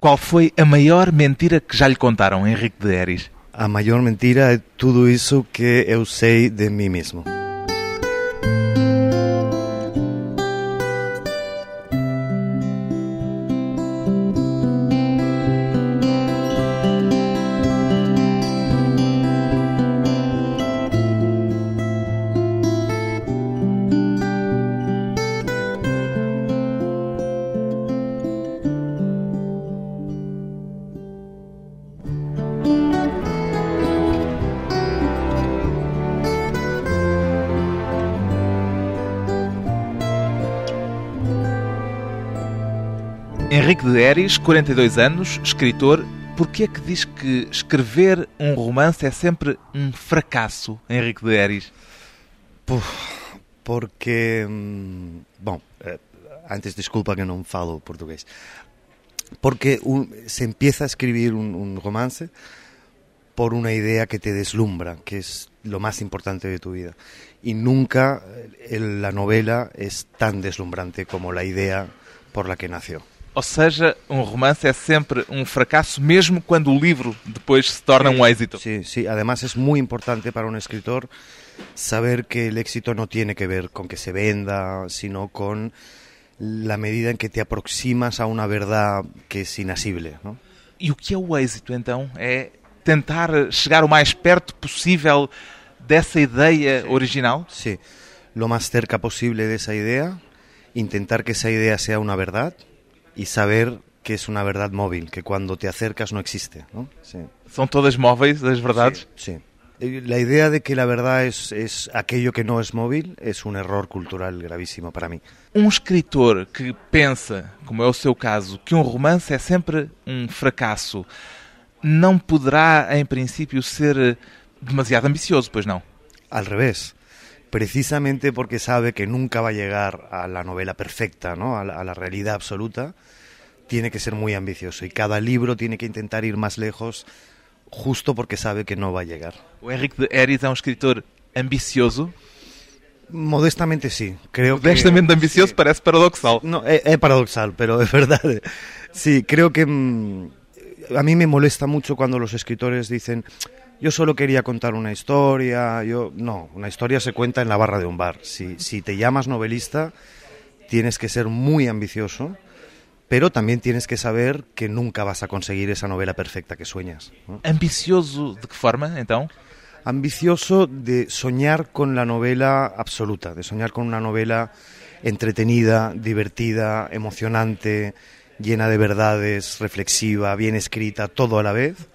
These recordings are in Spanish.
Qual foi a maior mentira que já lhe contaram, Henrique de Eris? A maior mentira é tudo isso que eu sei de mim mesmo. Eris, 42 anos, escritor. Porquê é que diz que escrever um romance é sempre um fracasso, Henrique de Eris? Porque, hum, bom, eh, antes desculpa que não falo português. Porque se empieza a escribir un, un romance por una idea que te deslumbra, que es lo más importante de tu vida. Y nunca eh, la novela es tan deslumbrante como la idea por la que nació. Ou seja, um romance é sempre um fracasso, mesmo quando o livro depois se torna um êxito. Sí, sí. Además es muy importante para un escritor saber que el éxito no tiene que ver con que se venda, sino con la medida en que te aproximas a una verdad que es inasible. ¿no? E o que é o êxito, então? É tentar chegar o mais perto possível dessa ideia original? Sí, lo más cerca posible de esa idea, intentar que esa idea sea una verdad y saber que es una verdad móvil, que cuando te acercas no existe. ¿no? Sí. São todas móveis as verdades? Sí, sí. La idea de que la verdad es, es aquello que no es móvil es un error cultural gravísimo para mí. Um escritor que pensa, como é o seu caso, que um romance é sempre um fracasso, não poderá, em princípio, ser demasiado ambicioso, pois não? Al revés, precisamente porque sabe que nunca va a llegar a la novela perfecta, ¿no? a, la, a la realidad absoluta, tiene que ser muy ambicioso y cada libro tiene que intentar ir más lejos justo porque sabe que no va a llegar. O Henrique de Eris é um escritor ambicioso. Modestamente sí, creo Modestamente que... ambicioso sí. parece paradoxal. No, es, es paradoxal, pero es verdad. Sí, creo que mm, a mí me molesta mucho cuando los escritores dicen yo solo quería contar una historia, yo no, una historia se cuenta en la barra de un bar. Si, si te llamas novelista, tienes que ser muy ambicioso, pero también tienes que saber que nunca vas a conseguir esa novela perfecta que sueñas. ¿no? Ambicioso de que forma, então? Ambicioso de soñar con la novela absoluta, de soñar con una novela entretenida, divertida, emocionante, llena de verdades, reflexiva, bien escrita, todo a la vez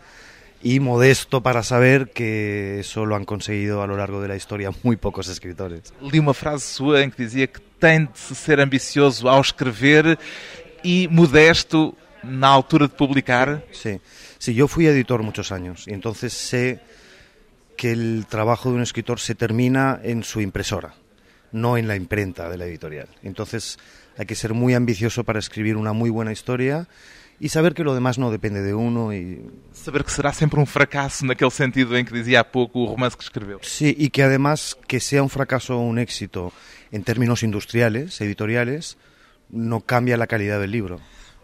y modesto para saber que eso lo han conseguido a lo largo de la historia muy pocos escritores. Li uma frase sua em que dizia que tem de se ser ambicioso ao escrever e modesto na altura de publicar. Sí, sí, yo fui editor muchos años y entonces sé que el trabajo de un escritor se termina en su impresora, no en la imprenta de la editorial. Entonces hay que ser muy ambicioso para escribir una muy buena historia e saber que lo demás não depende de uno e Saber que será sempre um fracasso naquele sentido em que dizia há pouco o romance que escreveu. sí y que además que sea un fracaso o un éxito en términos industriales, editoriales, no cambia la calidad del libro.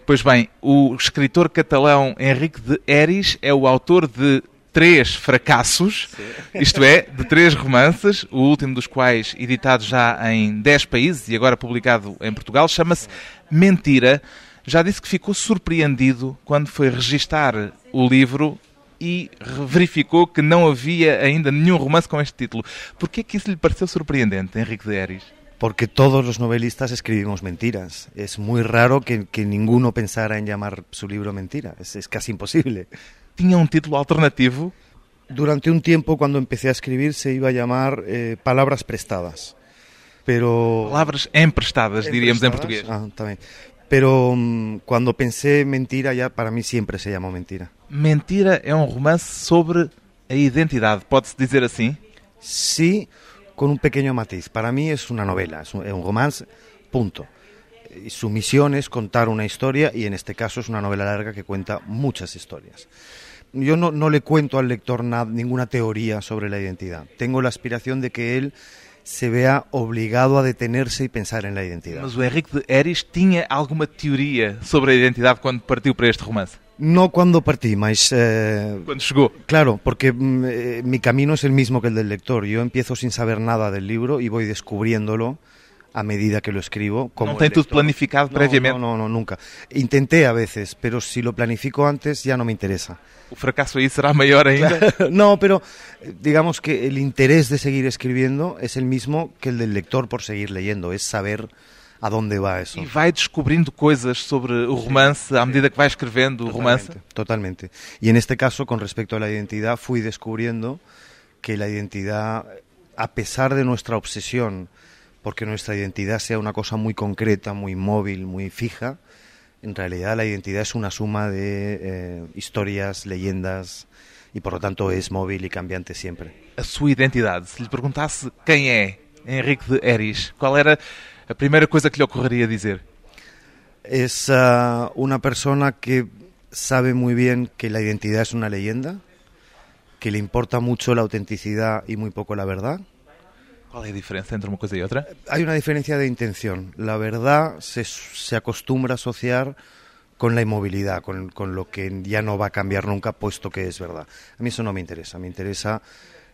Pois bem, o escritor catalão Henrique de Eris é o autor de três fracassos, isto é, de três romances, o último dos quais editado já em 10 países e agora publicado em Portugal, chama-se Mentira. Já disse que ficou surpreendido quando foi registar o livro e verificou que não havia ainda nenhum romance com este título. Porquê é que isso lhe pareceu surpreendente, Henrique de Eris? Porque todos los novelistas escribimos mentiras. Es muy raro que, que ninguno pensara en llamar su libro mentira. Es, es casi imposible. Tinha um título alternativo Durante un tiempo, cuando empecé a escribir, se iba a llamar eh, Palabras Prestadas. Pero... Palavras emprestadas, diríamos em Emprestadas. português. Ah, bien. Pero mm, cuando pensé mentira, ya para mí siempre se llamó mentira. Mentira é um romance sobre a identidade, pode-se dizer assim? Sí, con un pequeño matiz. Para mí es una novela, es un, es un romance, punto. Y su misión es contar una historia y en este caso es una novela larga que cuenta muchas historias. Yo no, no le cuento al lector na- ninguna teoría sobre la identidad. Tengo la aspiración de que él se vea obligado a detenerse y pensar en la identidad. Mas o Henrique de Eris tinha alguma teoria sobre a identidade quando partiu para este romance? No cuando partí, mas eh, Quando chegou? claro, porque mm, eh, mi camino es el mismo que el del lector. Yo empiezo sin saber nada del libro y voy descubriéndolo a medida que lo escribo. Como el tudo lector. planificado No, previamente? No, no, no, nunca. Intenté a veces, pero si lo planifico antes ya no me interesa. O fracasso aí será maior ainda? no, pero eh, digamos que el interés de seguir escribiendo es el mismo que el del lector por seguir leyendo, es saber a dónde va eso. E vai descobrindo coisas sobre o romance à medida que vai escrevendo o romance? Totalmente. Y en este caso, con respecto a la identidad, fui descubriendo que la identidad, a pesar de nuestra obsesión, porque nuestra identidad sea una cosa muy concreta, muy móvil, muy fija, en realidad la identidad es una suma de eh, historias, leyendas, y por lo tanto es móvil y cambiante siempre. A sua identidade. Se lhe perguntasse quem é Henrique de Eris, qual era a primeira coisa que lhe ocorreria dizer? Es ah, una persona que sabe muy bien que la identidad es una leyenda, que le importa mucho la autenticidad y muy poco la verdad. Qual é a diferença entre uma coisa e outra? Hay una diferencia de intención. La verdad se, se acostumbra a asociar con la inmovilidad, con, con lo que ya no va a cambiar nunca, puesto que es verdad. A mí eso no me interesa. Me interesa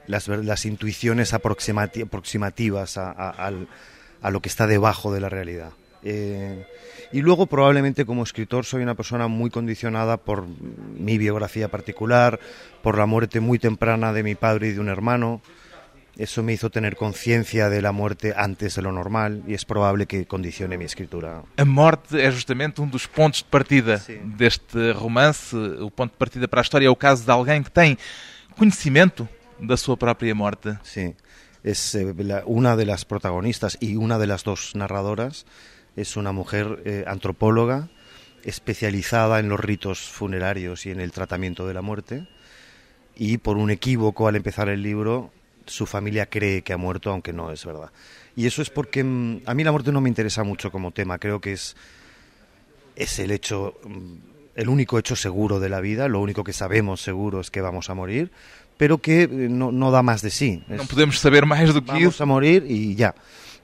las, las intuiciones aproximati- aproximativas a, a- a lo que está debajo de la realidad. Eh, y luego probablemente como escritor soy una persona muy condicionada por mi biografía particular, por la muerte muy temprana de mi padre y de un hermano. Eso me hizo tener conciencia de la muerte antes de lo normal y es probable que condicione mi escritura. A morte é justamente um dos pontos de partida Sim. deste romance. O ponto de partida para a história é o caso de alguém que tem conhecimento da sua própria morte. Sí, es eh, la- una de las protagonistas y una de las dos narradoras. Es una mujer eh, antropóloga especializada en los ritos funerarios y en el tratamiento de la muerte. Y por un equívoco al empezar el libro, su familia cree que ha muerto, aunque no es verdad. Y eso es porque mm, a mí la muerte no me interesa mucho como tema. Creo que es, es el hecho, mm, el único hecho seguro de la vida. Lo único que sabemos seguro es que vamos a morir, pero que eh, no, no da más de sí. Es- Não podemos saber mais do que vamos a morir y ya.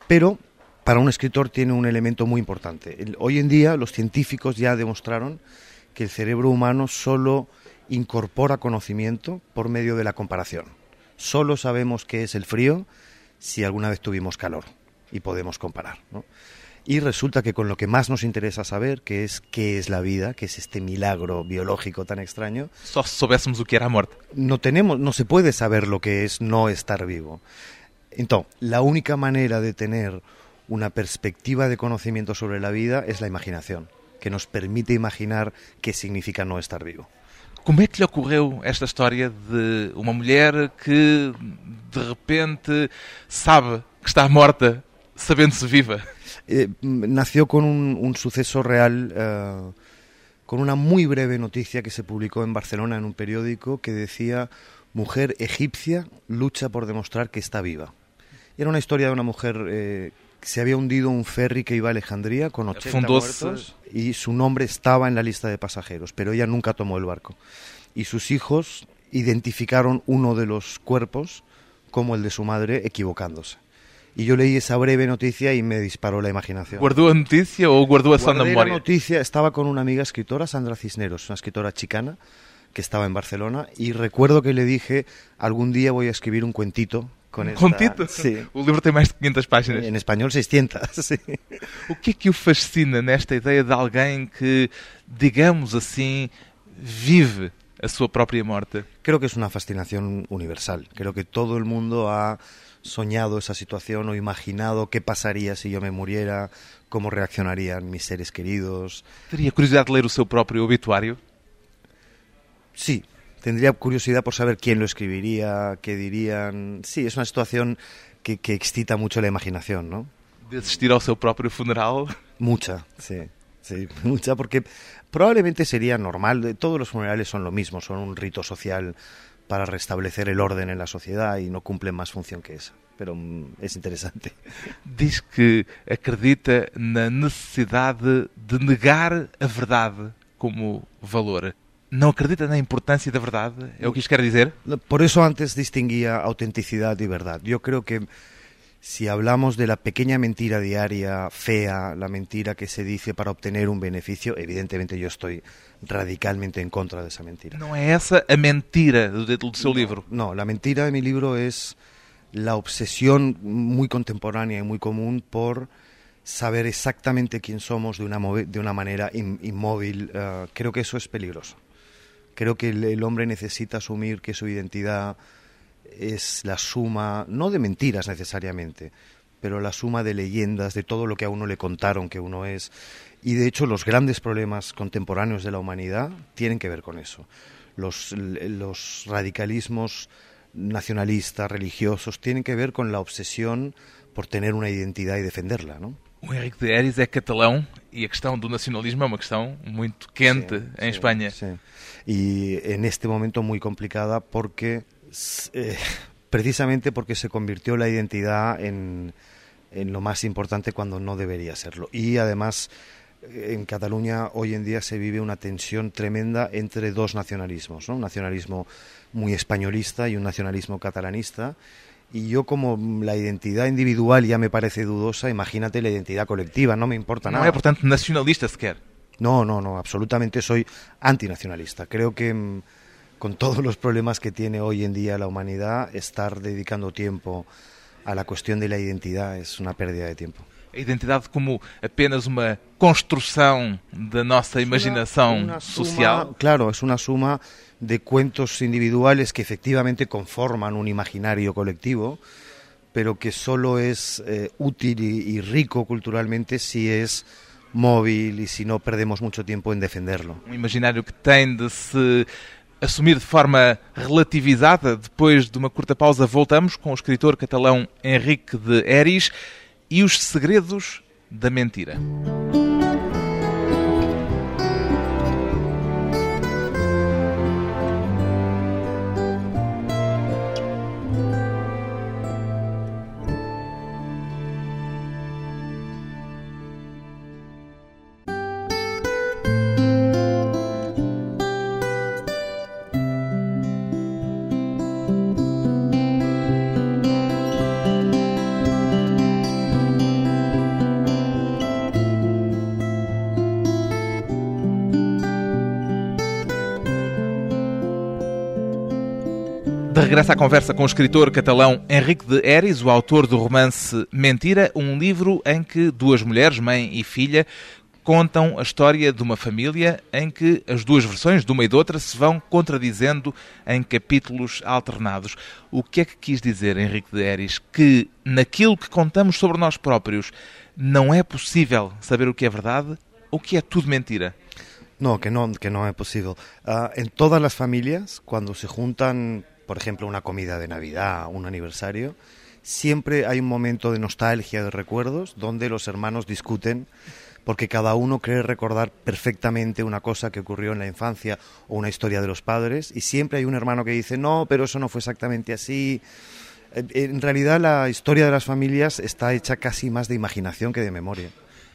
Pero para un escritor tiene un elemento muy importante. Hoy en día los científicos ya demostraron que el cerebro humano solo incorpora conocimiento por medio de la comparación. Solo sabemos qué es el frío si alguna vez tuvimos calor y podemos comparar. ¿no? Y resulta que con lo que más nos interesa saber, que es qué es la vida, que es este milagro biológico tan extraño, no tenemos, no se puede saber lo que es no estar vivo. Entonces, la única manera de tener una perspectiva de conocimiento sobre la vida es la imaginación, que nos permite imaginar qué significa no estar vivo. Como é que lhe ocorreu esta história de uma mulher que de repente sabe que está morta, sabendo-se viva? Eh, nació con un, un suceso real, eh, con una muy breve noticia que se publicó en Barcelona en un periódico que decía mujer egipcia lucha por demostrar que está viva. Era una historia de una mujer eh, se había hundido un ferry que iba a Alejandría con 80 Fundóse- muertos y su nombre estaba en la lista de pasajeros, pero ella nunca tomó el barco. Y sus hijos identificaron uno de los cuerpos como el de su madre equivocándose. Y yo leí esa breve noticia y me disparó la imaginación. Guardou a notícia ou guardou-a só na Guardé la memória? noticia, estaba con una amiga escritora, Sandra Cisneros, una escritora chicana que estaba en Barcelona y recuerdo que le dije, algún día voy a escribir un cuentito con esta... Sí. O livro tem mais de 500 páginas. En español 600, sí. O que é que o fascina nesta ideia de alguém que, digamos assim, vive a sua própria morte? Creo que es una fascinación universal. Creo que todo el mundo ha soñado esa situación o imaginado qué pasaría si yo me muriera, cómo reaccionarían mis seres queridos. Teria curiosidade de ler o seu próprio obituário? Sí, tendría curiosidad por saber quién lo escribiría, qué dirían. Sí, es una situación que, que excita mucho la imaginación, ¿no? De assistir ao seu próprio funeral? Mucha, sí. Sí, mucha, porque probablemente sería normal. Todos los funerales son lo mismo, son un rito social para restablecer el orden en la sociedad y no cumplen más función que esa. Pero mm, es interesante. Diz que acredita na necessidade de negar a verdade como valor. Não acredita na importância da verdade? É o que isto quer dizer? Por eso antes distinguía autenticidad y verdad. Yo creo que Si hablamos de la pequeña mentira diaria, fea, la mentira que se dice para obtener un beneficio, evidentemente yo estoy radicalmente en contra de esa mentira. Não é essa a mentira do título do seu livro? No, la mentira de mi libro es la obsesión muy contemporánea y muy común por saber exactamente quién somos de una, de una manera in- inmóvil. Eh, creo que eso es peligroso. Creo que el, hombre necesita asumir que su identidad es la suma, no de mentiras necesariamente, pero la suma de leyendas, de todo lo que a uno le contaron que uno es. Y de hecho los grandes problemas contemporáneos de la humanidad tienen que ver con eso. Los, los radicalismos nacionalistas, religiosos, tienen que ver con la obsesión por tener una identidad y defenderla, ¿no? O Henrique de Eris é catalão e a questão do nacionalismo é uma questão muito quente Sí, em sí, Espanha. sí. Y en este momento muy complicada porque, eh, precisamente porque se convirtió la identidad en, en lo más importante cuando no debería serlo. Y además, eh, en Cataluña hoy en día se vive una tensión tremenda entre dos nacionalismos, ¿no? un nacionalismo muy españolista y un nacionalismo catalanista. Y yo como la identidad individual ya me parece dudosa, imagínate la identidad colectiva, no me importa nada. é, portanto, nacionalista sequer. No, no, no, absolutamente soy antinacionalista. Creo que mm, con todos los problemas que tiene hoy en día la humanidad, estar dedicando tiempo a la cuestión de la identidad es una pérdida de tiempo. A identidade como apenas uma construção da nossa imaginação Una social. claro, es una suma de cuentos individuales que efectivamente conforman un imaginario colectivo, pero que solo es eh, útil y, y rico culturalmente si es móvil y si no perdemos mucho tiempo en defenderlo. Um imaginário que tem de se assumir de forma relativizada. Depois de uma curta pausa, voltamos com o escritor catalão Henrique de Eris e os segredos da mentira. De regresso à conversa com o escritor catalão Henrique de Eris, o autor do romance Mentira, um livro em que duas mulheres, mãe e filha, contam a história de uma família em que as duas versões, de uma e de outra, se vão contradizendo em capítulos alternados. O que é que quis dizer Henrique de Eris? Que naquilo que contamos sobre nós próprios não é possível saber o que é verdade ou que é tudo mentira? No, que no, que no es posible. Ah, en todas las familias, cuando se juntan, por ejemplo, una comida de Navidad, un aniversario, siempre hay un momento de nostalgia, de recuerdos, donde los hermanos discuten porque cada uno cree recordar perfectamente una cosa que ocurrió en la infancia o una historia de los padres y siempre hay un hermano que dice, no, pero eso no fue exactamente así. Eh, En realidad la historia de las familias está hecha casi más de imaginación que de memoria.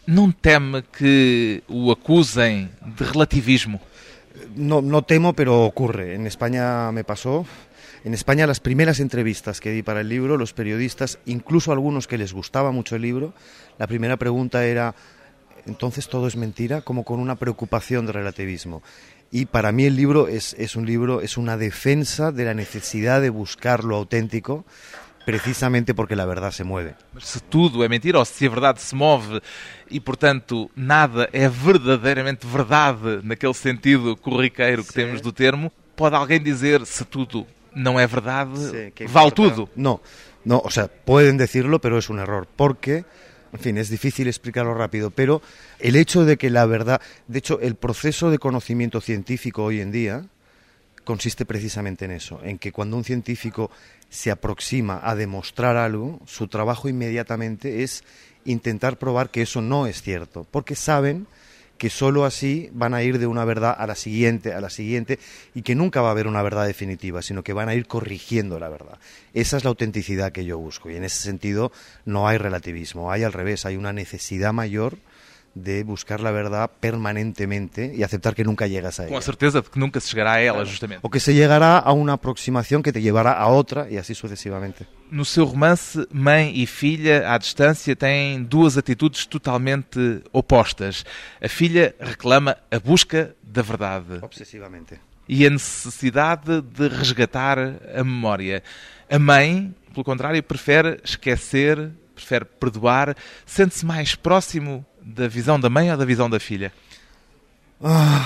Não teme que o acusem de relativismo? No, no temo, pero ocurre. En España me pasó. En España las primeras entrevistas que di para el libro, los periodistas, incluso algunos que les gustaba mucho el libro, la primera pregunta era, entonces todo es mentira, como con una preocupación de relativismo. Y para mí el libro es, es un libro, es una defensa de la necesidad de buscar lo auténtico, precisamente porque la verdad se mueve. Se tudo é mentira ou se a verdade se move e, portanto, nada é verdadeiramente verdade naquele sentido corriqueiro que Sim. temos do termo, pode alguém dizer se tudo não é verdade, Sí, que vale importa. tudo? No, no, o sea, pueden decirlo, pero es un error, porque, en fin, es difícil explicarlo rápido, pero el hecho de que la verdad, de hecho, el proceso de conocimiento científico hoy en día consiste precisamente en eso, en que cuando un científico se aproxima a demostrar algo, su trabajo inmediatamente es intentar probar que eso no es cierto, porque saben que sólo así van a ir de una verdad a la siguiente, a la siguiente, y que nunca va a haber una verdad definitiva, sino que van a ir corrigiendo la verdad. Esa es la autenticidad que yo busco, y en ese sentido no hay relativismo, hay al revés, hay una necesidad mayor de buscar la verdad permanentemente y aceptar que nunca llegas a ella. Com a certeza de que nunca se chegará a ela, justamente. O que se llegará a una aproximación que te llevará a otra y así sucesivamente. No seu romance, mãe e filha, à distância, têm duas atitudes totalmente opostas. A filha reclama a busca da verdade Obsesivamente. e a necessidade de resgatar a memória. A mãe, pelo contrário, prefere esquecer, prefere perdoar, sente-se mais próximo da visão da mãe ou da visão da filha? Ah,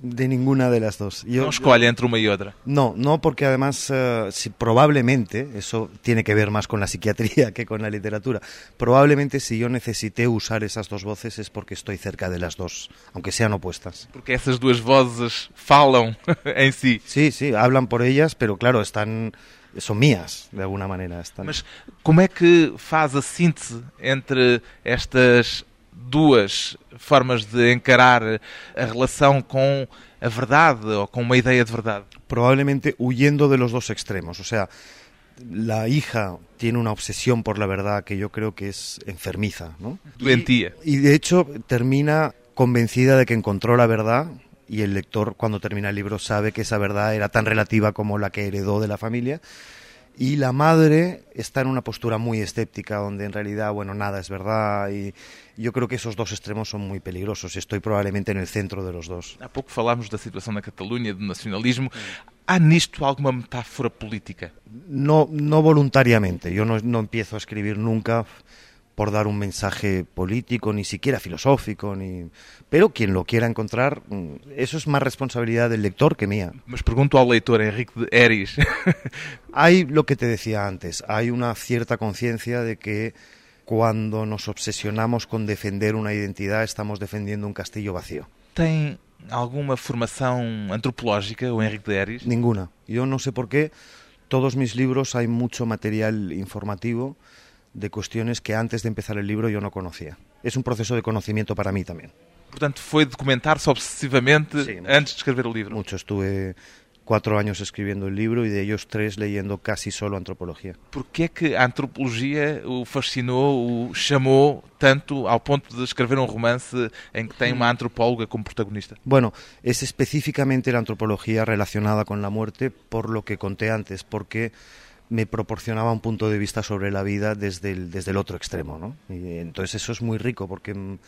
de ninguna de las dos. Yo- Não escolhe entre uma e outra. No, no, porque además eh, si, probablemente, eso tiene que ver más con la psiquiatría que con la literatura, probablemente si yo necesité usar esas dos voces es porque estoy cerca de las dos, aunque sean opuestas. Porque essas duas vozes falam em si. Sí, sí, hablan por ellas, pero claro, están son mías de alguna manera. Están... Mas como é que faz a síntese entre estas duas formas de encarar a relação com a verdade ou com uma ideia de verdade? probablemente huyendo de los dos extremos. O sea, la hija tiene una obsesión por la verdad que yo creo que es enfermiza, ¿no? Doentía. Y, y de hecho termina convencida de que encontró la verdad y el lector cuando termina el libro sabe que esa verdad era tan relativa como la que heredó de la familia. Y la madre está en una postura muy escéptica, donde en realidad, bueno, nada es verdad. Y yo creo que esos dos extremos son muy peligrosos. Estoy probablemente en el centro de los dos. Há pouco falámos da situação na Catalunha, do nacionalismo. Há nisto alguma metáfora política? No, no voluntariamente. Yo no, no empiezo a escribir nunca por dar un mensaje político, ni siquiera filosófico, ni... pero quien lo quiera encontrar, mm, eso es más responsabilidad del lector que mía. Mas pergunto ao leitor Henrique de Eris. Hay lo que te decía antes, hay una cierta conciencia de que cuando nos obsesionamos con defender una identidad estamos defendiendo un castillo vacío. Tem alguma formação antropológica, o Henrique de Eris? Ninguna. Yo no sé por qué, todos mis libros hay mucho material informativo de cuestiones que antes de empezar el libro yo no conocía. Es un proceso de conocimiento para mí también. Portanto, foi documentar-se obsessivamente Sim. antes de escrever o livro. Mucho estuve cuatro años escribiendo el libro y de ellos tres leyendo casi solo antropología. Porquê é que a antropologia o fascinou, o chamou tanto ao ponto de escrever um romance em que tem uma antropóloga como protagonista? Bueno, es específicamente la antropología relacionada con la muerte por lo que conté antes, porque me proporcionaba un punto de vista sobre la vida desde el, desde el otro extremo, ¿no? Y entonces eso es muy rico porque mm,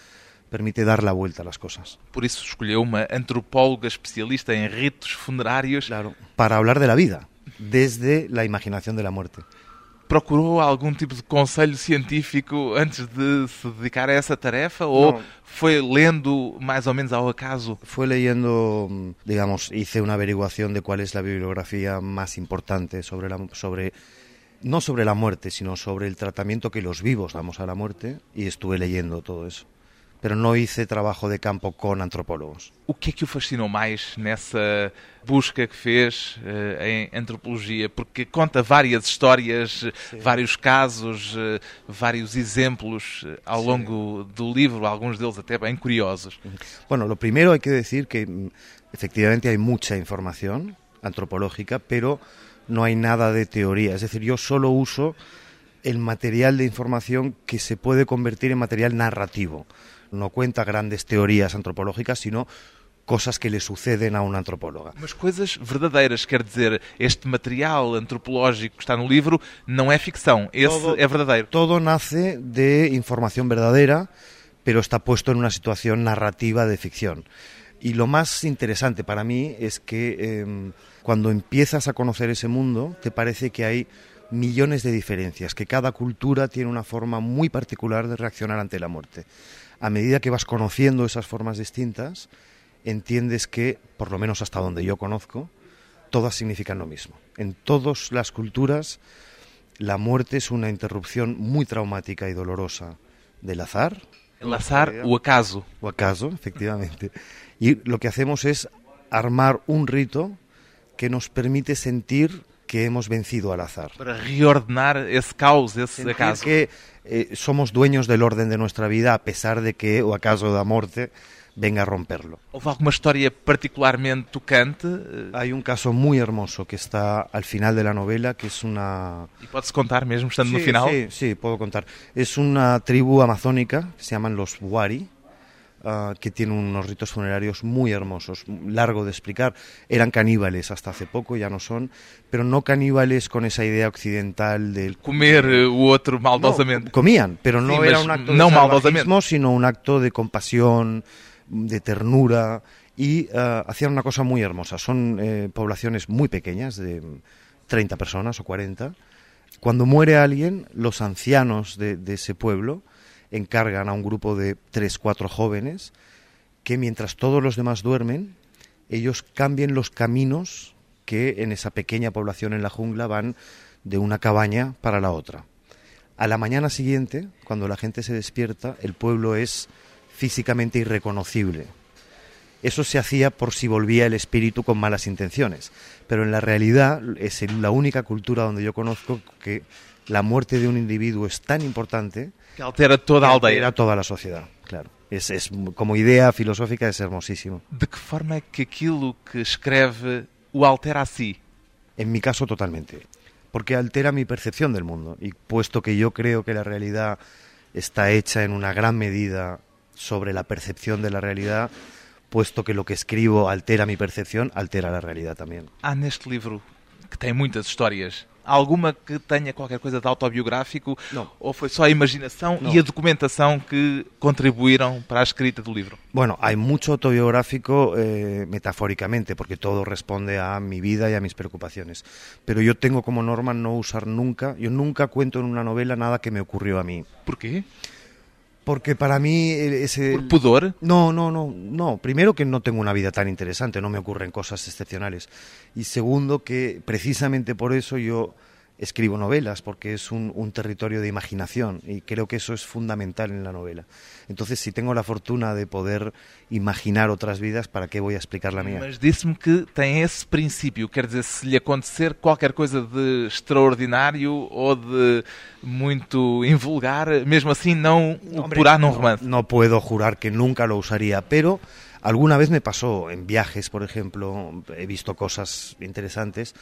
permite dar la vuelta a las cosas. Por isso escolheu uma antropóloga especialista em ritos funerários. Claro. Para hablar de la vida, desde la imaginación de la muerte. Procurou algum tipo de conselho científico antes de se dedicar a essa tarefa? Ou Não. foi lendo mais ou menos ao acaso? Fue leyendo, digamos, hice una averiguación de cuál es la bibliografía más importante sobre la, sobre, no sobre la muerte, sino sobre el tratamiento que los vivos damos a la muerte y estuve leyendo todo eso. Pero no hice trabajo de campo con antropólogos. O que é que o fascinou mais nessa busca que fez eh, em antropologia? Porque conta várias histórias, vários casos, eh, vários exemplos eh, ao longo do livro, alguns deles até bem curiosos. Bueno, lo primero hay que decir que mm, efectivamente hay mucha información antropológica, pero no hay nada de teoría. Es decir, yo solo uso el material de información que se puede convertir en material narrativo. No cuenta grandes teorías antropológicas, sino cosas que le suceden a una antropóloga. Mas coisas verdadeiras, quer dizer, este material antropológico que está no livro não é ficção, esse Todo- é verdadeiro. Todo nace de información verdadera, pero está puesto en una situación narrativa de ficción. Y lo más interesante para mí es que em, cuando empiezas a conocer ese mundo, te parece que hay millones de diferencias, que cada cultura tiene una forma muy particular de reaccionar ante la muerte. A medida que vas conociendo esas formas distintas, entiendes que, por lo menos hasta donde yo conozco, todas significan lo mismo. En todas las culturas, la muerte es una interrupción muy traumática y dolorosa del azar, El azar, o acaso. o acaso, efectivamente. Y lo que hacemos es armar un rito que nos permite sentir que hemos vencido al azar. Para reordenar esse caos, esse Sentir acaso. que eh, somos dueños del orden de nuestra vida a pesar de que o acaso da morte venga a romperlo. Houve alguma história particularmente tocante? Hay un caso muy hermoso que está al final de la novela, que es una... E pode-se contar mesmo estando Sí, final? Sí, sí, puedo contar. Es una tribu amazónica que se llaman los Wari, ah, que tiene unos ritos funerarios muy hermosos, largo de explicar. Eran caníbales hasta hace poco, ya no son, pero no caníbales con esa idea occidental del... Comer eh, o outro maldosamente. No, comían, pero no Sí, era mas un acto no de salvajismo, sino un acto de compasión, de ternura y ah, hacían una cosa muy hermosa. Son eh, poblaciones muy pequeñas, de 30 personas o 40. Cuando muere alguien, los ancianos de, de ese pueblo encargan a un grupo de 3, 4 jóvenes que mientras todos los demás duermen, ellos cambien los caminos que en esa pequeña población en la jungla van de una cabaña para la otra. A la mañana siguiente, cuando la gente se despierta, el pueblo es físicamente irreconocible. Eso se hacía por si volvía el espíritu con malas intenciones. Pero en la realidad es la única cultura donde yo conozco que la muerte de un individuo es tan importante Que altera toda a que aldeia. altera toda la sociedad. Claro. Es, es- como idea filosófica es hermosísimo. De que forma é que aquilo que escreve o altera a si? En mi caso totalmente. Porque altera mi percepción del mundo. Y puesto que yo creo que la realidad está hecha en una gran medida sobre la percepción de la realidad, puesto que lo que escribo altera mi percepción, altera la realidad también. Há neste livro, que tem muitas histórias, alguma que tenha qualquer coisa de autobiográfico? Não. Ou foi só a imaginação Não. e a documentação que contribuíram para a escrita do livro? Bueno, hay mucho autobiográfico eh, metafóricamente, porque todo responde a mi vida y a mis preocupaciones. Pero yo tengo como norma no usar nunca, yo nunca cuento en una novela nada que me ocurrió a mí. Porquê? Porque para mí eh, ese... Por pudor? No, no, no, no. Primero que no tengo una vida tan interesante, no me ocurren cosas excepcionales. Y segundo que precisamente por eso yo escribo novelas, porque es un, un territorio de imaginación y creo que eso es fundamental en la novela. Entonces, si tengo la fortuna de poder imaginar otras vidas, ¿para qué voy a explicar la mía? Mas disse-me que tem esse princípio. Quer dizer, se lhe acontecer qualquer coisa de extraordinário ou de muito invulgar, mesmo assim não o Hombre, porá num no- romance. No puedo jurar que nunca lo usaría, pero alguna vez me pasó en viajes, por ejemplo, he visto cosas interesantes.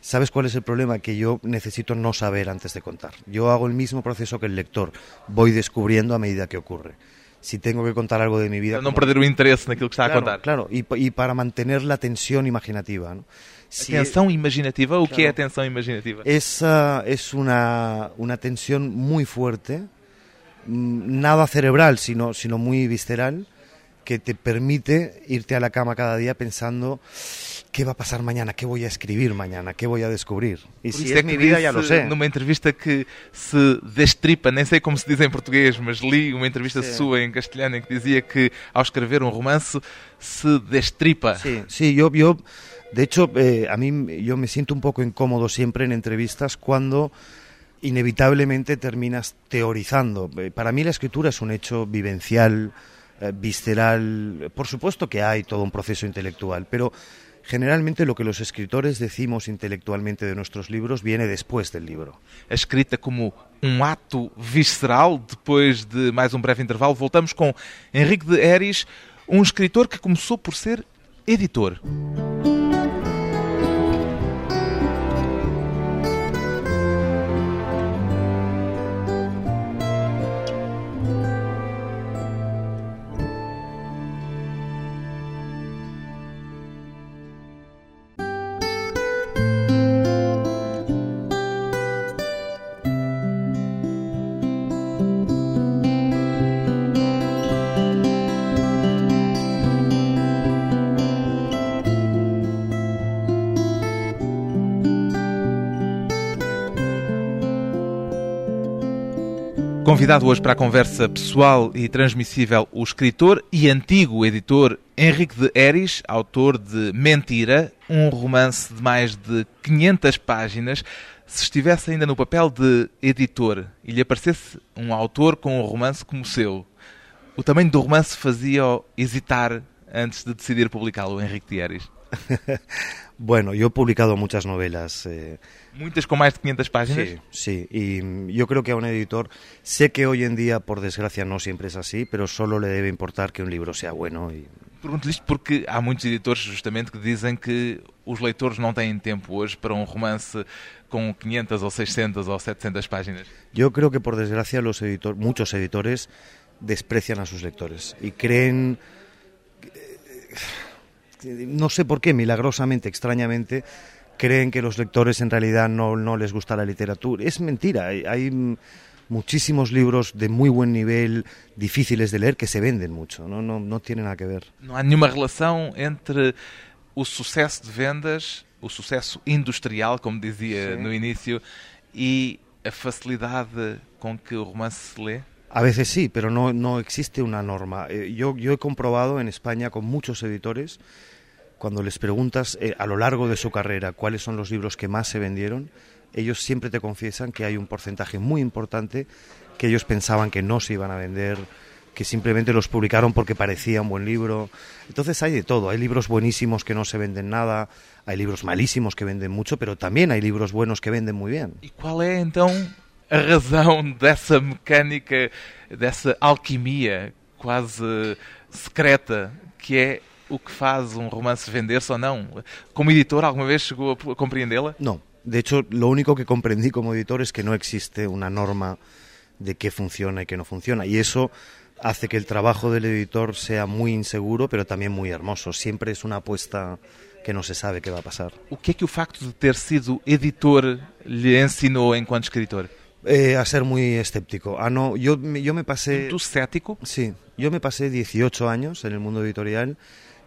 ¿Sabes cuál es el problema? Que yo necesito no saber antes de contar. Yo hago el mismo proceso que el lector, voy descubriendo a medida que ocurre. Si tengo que contar algo de mi vida... Para como- perder o interesse naquilo que está a claro, contar. claro, y, y para mantener la tensión imaginativa. ¿no? Si- Atenção imaginativa, o que é Claro. atenção imaginativa? Esa es una, una tensión muy fuerte, mm, nada cerebral, sino, sino muy visceral, que te permite irte a la cama cada día pensando qué va a pasar mañana, qué voy a escribir mañana, qué voy a descubrir. Y Por si es mi vida, ya lo sé. numa entrevista que se destripa, nem sei como se diz em português, mas li uma entrevista Sim. sua em castelhano em que dizia que ao escrever um romance se destripa. Sí, sí, yo, yo de hecho, eh, a mí yo me siento un poco incómodo siempre en entrevistas cuando inevitablemente terminas teorizando. Eh, Para mí la escritura es un hecho vivencial, eh, visceral. Por supuesto que hay todo un proceso intelectual, pero generalmente lo que los escritores decimos intelectualmente de nuestros libros viene después del libro. Escrita como um ato visceral. Depois de mais um breve intervalo, voltamos com Henrique de Eris, um escritor que começou por ser editor. Convidado hoje para a conversa pessoal e transmissível o escritor e antigo editor Henrique de Eris, autor de Mentira, um romance de mais de 500 páginas. Se estivesse ainda no papel de editor e lhe aparecesse um autor com um romance como o seu, o tamanho do romance fazia-o hesitar antes de decidir publicá-lo, Henrique de Eris? Bueno, yo he publicado muchas novelas. eh, Muitas com mais de 500 páginas? Sí, sí, y yo creo que a un editor, sé que hoy en día, por desgracia, no siempre es así, pero solo le debe importar que un libro sea bueno. Y... Pergunto isto porque há muitos editores justamente que dizem que os leitores não têm tempo hoje para um romance com 500 ou 600 ou 700 páginas. Yo creo que, por desgracia, los editor, muchos editores desprecian a sus lectores y creen, eh, no sé por qué, milagrosamente, extrañamente, creen que los lectores en realidad no, no les gusta la literatura. Es mentira, hay, hay muchísimos libros de muy buen nivel, difíciles de leer, que se venden mucho, no, no, no tiene nada que ver. Não há nenhuma relação entre o sucesso de vendas, o sucesso industrial, como dizia Sim. no início, e a facilidade com que o romance se lê? A veces sí, pero no, no existe una norma. Eh, yo, yo he comprobado en España con muchos editores, cuando les preguntas eh, a lo largo de su carrera cuáles son los libros que más se vendieron, ellos siempre te confiesan que hay un porcentaje muy importante que ellos pensaban que no se iban a vender, que simplemente los publicaron porque parecía un buen libro. Entonces hay de todo, hay libros buenísimos que no se venden nada, hay libros malísimos que venden mucho, pero también hay libros buenos que venden muy bien. E qual é então a razão dessa mecânica, dessa alquimia quase secreta que é o que faz um romance vender-se ou não? Como editor, alguma vez chegou a compreendê-la? No, de hecho, lo único que comprendí como editor es que no existe una norma de qué funciona y qué no funciona. Y eso hace que el trabajo del editor sea muy inseguro, pero también muy hermoso. Siempre es una apuesta que no se sabe qué va a pasar. O que é que o facto de ter sido editor lhe ensinou enquanto escritor? Eh, a ser muy escéptico. Ah, no, yo, yo me pasé... Muito cético? Sí, yo me pasé 18 años en el mundo editorial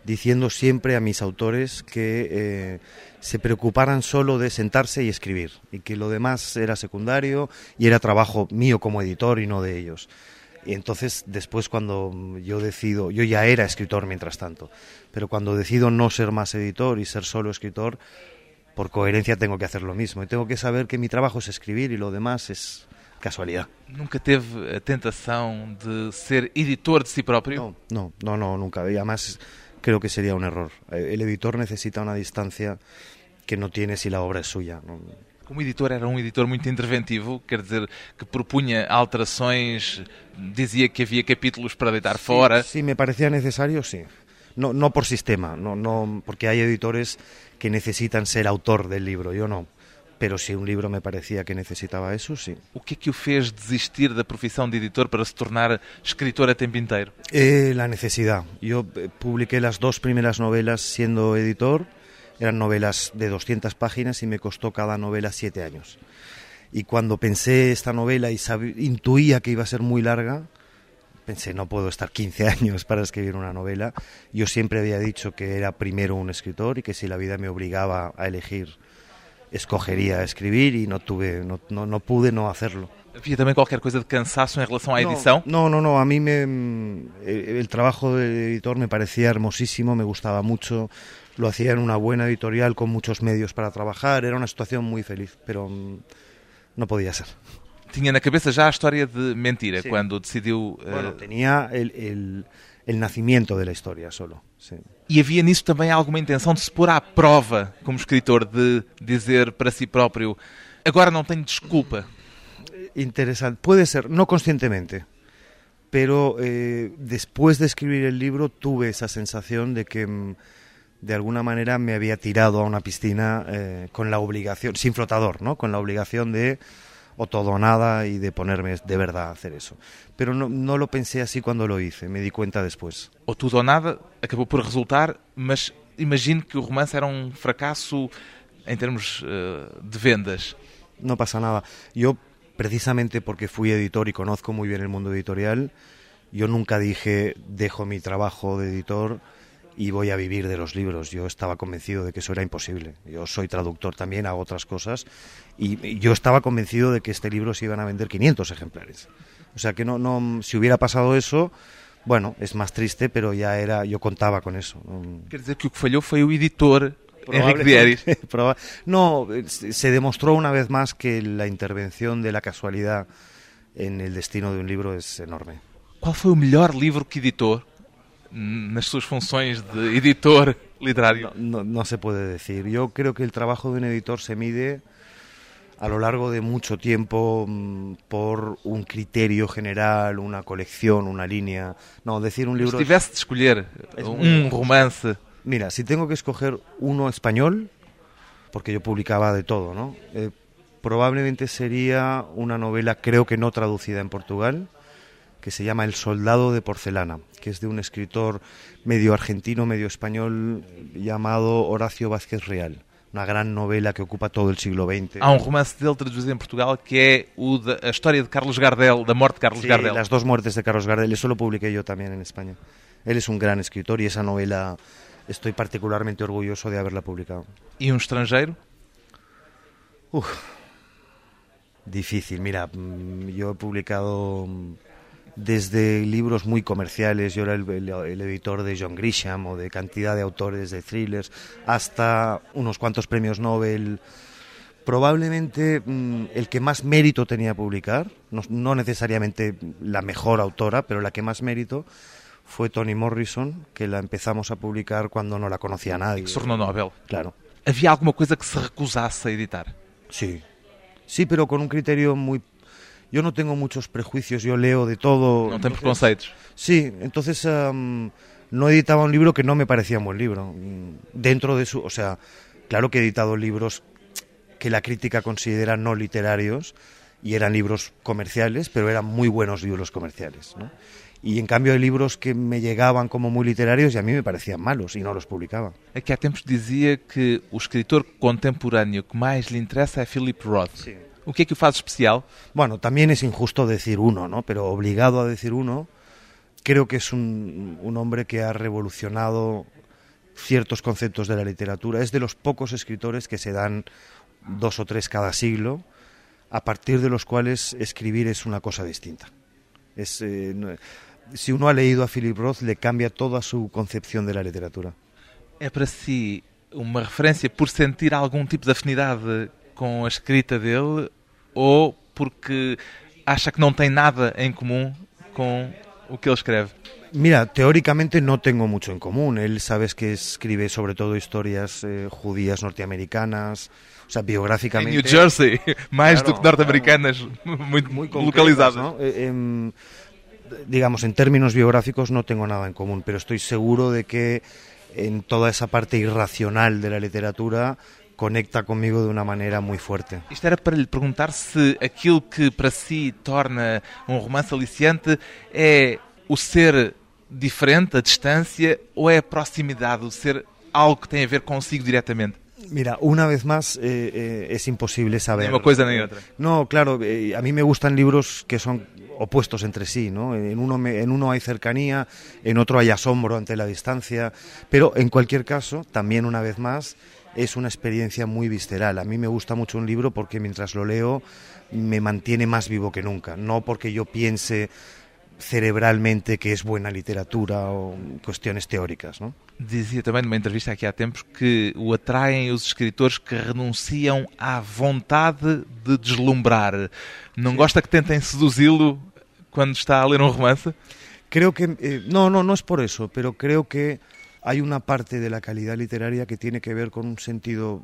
diciendo siempre a mis autores que eh, se preocuparan solo de sentarse y escribir y que lo demás era secundario y era trabajo mío como editor y no de ellos. Y entonces después cuando yo decido, yo ya era escritor mientras tanto, pero cuando decido no ser más editor y ser solo escritor, por coherencia tengo que hacer lo mismo y tengo que saber que mi trabajo es escribir y lo demás es casualidad. Nunca teve a tentação de ser editor de si próprio? No, no, no, no, nunca. Y además creo que sería un error. Eh, El editor necesita una distancia que no tiene si la obra es suya. ¿no? Como editor era um editor muito interventivo, quer dizer, que propunha alterações, dizia que havia capítulos para deitar fora. Si me parecía necesario, sí. No, no por sistema, no, no, porque hay editores que necesitan ser autor del libro, yo no. Pero si un libro me parecía que necesitaba eso, sí. O que é que o fez desistir da profissão de editor para se tornar escritor a tempo inteiro? Eh, la necesidad. Yo eh, publiqué las dos primeras novelas siendo editor. Eran novelas de 200 páginas y me costó cada novela siete años. Y cuando pensé esta novela y intuía que iba a ser muy larga, pensé, no puedo estar 15 años para escribir una novela. Yo siempre había dicho que era primero un escritor y que si la vida me obligaba a elegir, escogería escribir y no tuve, no, no, no pude no hacerlo. Havia também qualquer coisa de cansaço em relação à edição? No, no, no, a mí me, mm, el trabajo de editor me parecía hermosísimo, me gustaba mucho, lo hacía en una buena editorial con muchos medios para trabajar, era una situación muy feliz, pero mm, no podía ser. Tinha na cabeça já a história de Mentira, Sim. quando decidiu... eh, Bueno, tenía el, el- el nacimiento de la historia solo. sí. E havia nisso também alguma intenção de se pôr à prova como escritor, de dizer para si próprio agora não tenho desculpa. Interesante, puede ser, no conscientemente, pero eh, después de escribir el libro tuve esa sensación de que mm, de alguna manera me había tirado a una piscina eh, con la obligación, sin flotador, ¿no? Con la obligación de o todo o nada y de ponerme de verdad a hacer eso. Pero no, no lo pensé así cuando lo hice, me di cuenta después. Ou tudo ou nada, acabou por resultar, mas imagino que o romance era um fracasso em termos eh, de vendas. No pasa nada. Yo, precisamente porque fui editor y conozco muy bien el mundo editorial, yo nunca dije dejo mi trabajo de editor y voy a vivir de los libros. Yo estaba convencido de que eso era imposible. Yo soy traductor también, hago otras cosas y yo estaba convencido de que este libro se iban a vender 500 ejemplares. O sea que no, no, si hubiera pasado eso, bueno, es más triste, pero ya era, yo contaba con eso. No- Quer dizer que o que falhou foi o editor No, se demostró una vez más que la intervención de la casualidad en el destino de un libro es enorme. Qual foi o melhor livro que editou mm, nas suas funções de editor literário? No, no se puede decir. Yo creo que el trabajo de un editor se mide a lo largo de mucho tiempo mm, por un criterio general, una colección, una línea. No, decir un libro... tivesse de escolher Es um muy- romance, Mira, si tengo que escoger uno español, porque yo publicaba de todo, ¿no? Eh, probablemente sería una novela, creo que no traducida en Portugal, que se llama El soldado de porcelana, que es de un escritor medio argentino, medio español, llamado Horacio Vázquez Real. Una gran novela que ocupa todo el siglo XX. Há um romance dele traduzido em Portugal que é o da, a história de Carlos Gardel, da morte de Carlos Sí, Gardel. las dos muertes de Carlos Gardel, eso lo publiqué yo también en España. Él es un gran escritor y esa novela estoy particularmente orgulloso de haberla publicado. E um estrangeiro? Difícil, mira, mm, yo he publicado mm, desde libros muy comerciales, yo era el, el- el editor de John Grisham o de cantidad de autores de thrillers, hasta unos cuantos premios Nobel. Probablemente mm, el que más mérito tenía publicar, no, no necesariamente la mejor autora, pero la que más mérito fue Toni Morrison, que la empezamos a publicar cuando no la conocía nadie. Tornou Nobel. Claro. Havia alguma coisa que se recusasse a editar? Sí, sí, pero con un criterio muy... Yo no tengo muchos prejuicios, yo leo de todo. Tem entonces- preconceitos? Sí, entonces am, no editaba un libro que no me parecía un buen libro. Mm, Dentro de su... O sea, claro que he editado libros que la crítica considera no literarios y eran libros comerciales, pero eran muy buenos libros comerciales. ¿no? Y en cambio hay libros que me llegaban como muy literarios y a mí me parecían malos y no los publicaba. Aqui há tempos dizia que o escritor contemporâneo que mais lhe interessa é Philip Roth. O que é que o faz especial? Bueno, también es injusto decir uno, ¿no? Pero obligado a decir uno, creo que es un, un hombre que ha revolucionado ciertos conceptos de la literatura. Es de los pocos escritores que se dan dos o tres cada siglo, a partir de los cuales escribir es una cosa distinta. Es, eh, no- si uno ha leído a Philip Roth, le cambia toda su concepción de la literatura. É para si uma referência por sentir algum tipo de afinidade com a escrita dele ou porque acha que não tem nada em comum com o que ele escreve? Mira, teóricamente no tengo mucho en común. Él sabes que escribe sobre todo historias eh, judías norteamericanas, o sea, biográficamente. New Jersey, mais Claro, do que norte-americanas, muito, muy localizadas. concretas, ¿no? Eh, em, digamos, en términos biográficos no tengo nada en común, pero estoy seguro de que en toda esa parte irracional de la literatura conecta conmigo de una manera muy fuerte. Isto era para lhe perguntar se aquilo que para si torna um romance aliciante é o ser diferente, a distância, ou é a proximidade, o ser algo que tem a ver consigo diretamente? Mira, una vez más eh, eh, es imposible saber. Ni una cosa ni otra. No, claro, eh, a mí me gustan libros que son opuestos entre sí, ¿no? En uno, me- en uno hay cercanía, en otro hay asombro ante la distancia, pero en cualquier caso, también una vez más, es una experiencia muy visceral. A mí me gusta mucho un libro porque mientras lo leo me mantiene más vivo que nunca, no porque yo piense cerebralmente que es buena literatura o cuestiones teóricas, ¿no? Dizia também numa entrevista aqui há tempos que o atraem os escritores que renunciam à vontade de deslumbrar. Não gosta que tentem seduzi-lo quando está a ler um romance? Creo que, eh, no, no, no es por eso, pero creo que hay una parte de la calidad literaria que tiene que ver con un sentido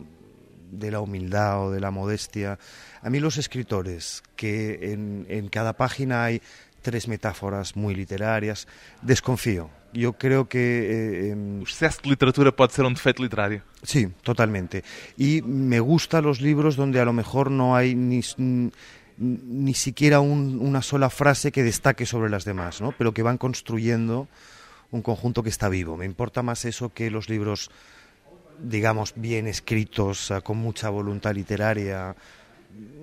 de la humildad o de la modestia. A mí los escritores, que en, en cada página hay tres metáforas muy literarias, desconfío. Yo creo que... eh, em, O excesso de literatura pode ser um defeito literário. Sí, totalmente. Y me gustan los libros donde a lo mejor no hay ni, ni siquiera un- una sola frase que destaque sobre las demás, ¿no? pero que van construyendo un conjunto que está vivo. Me importa más eso que los libros, digamos, bien escritos, ah, con mucha voluntad literaria.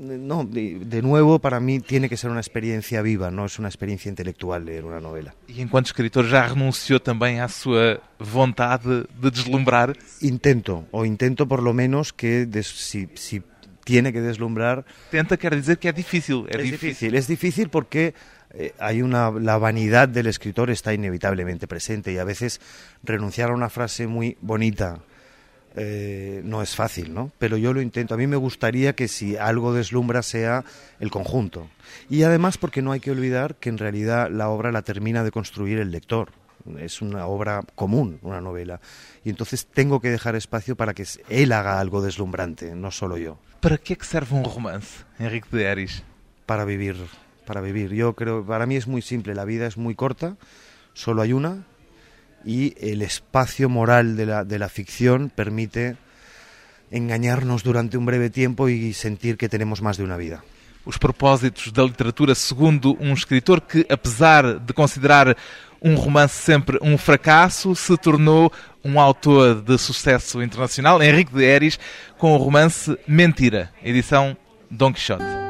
No, de, de nuevo, para mí tiene que ser una experiencia viva, no es una experiencia intelectual leer una novela. E enquanto escritor já renunciou também à sua vontade de deslumbrar? Intento, o intento por lo menos que des- si, si tiene que deslumbrar, Tenta quer dizer que é difícil. Es difícil. difícil, es difícil porque eh, hay una la vanidad del escritor está inevitablemente presente y a veces renunciar a una frase muy bonita eh, no es fácil, ¿no? Pero yo lo intento. A mí me gustaría que si algo deslumbra sea el conjunto. Y además porque no hay que olvidar que en realidad la obra la termina de construir el lector. Es una obra común, una novela. Y entonces tengo que dejar espacio para que él haga algo deslumbrante, no solo yo. Para que é que serve um romance, Henrique de Eris? para vivir, para vivir. Yo creo, para mí es muy simple, la vida es muy corta, solo hay una, y el espacio moral de la, de la ficción permite engañarnos durante un breve tiempo y sentir que tenemos más de una vida. os propósitos da literatura, segundo um escritor que, apesar de considerar um romance sempre um fracasso, se tornou um autor de sucesso internacional, Henrique de Eris, com o romance Mentira, edição Don Quixote.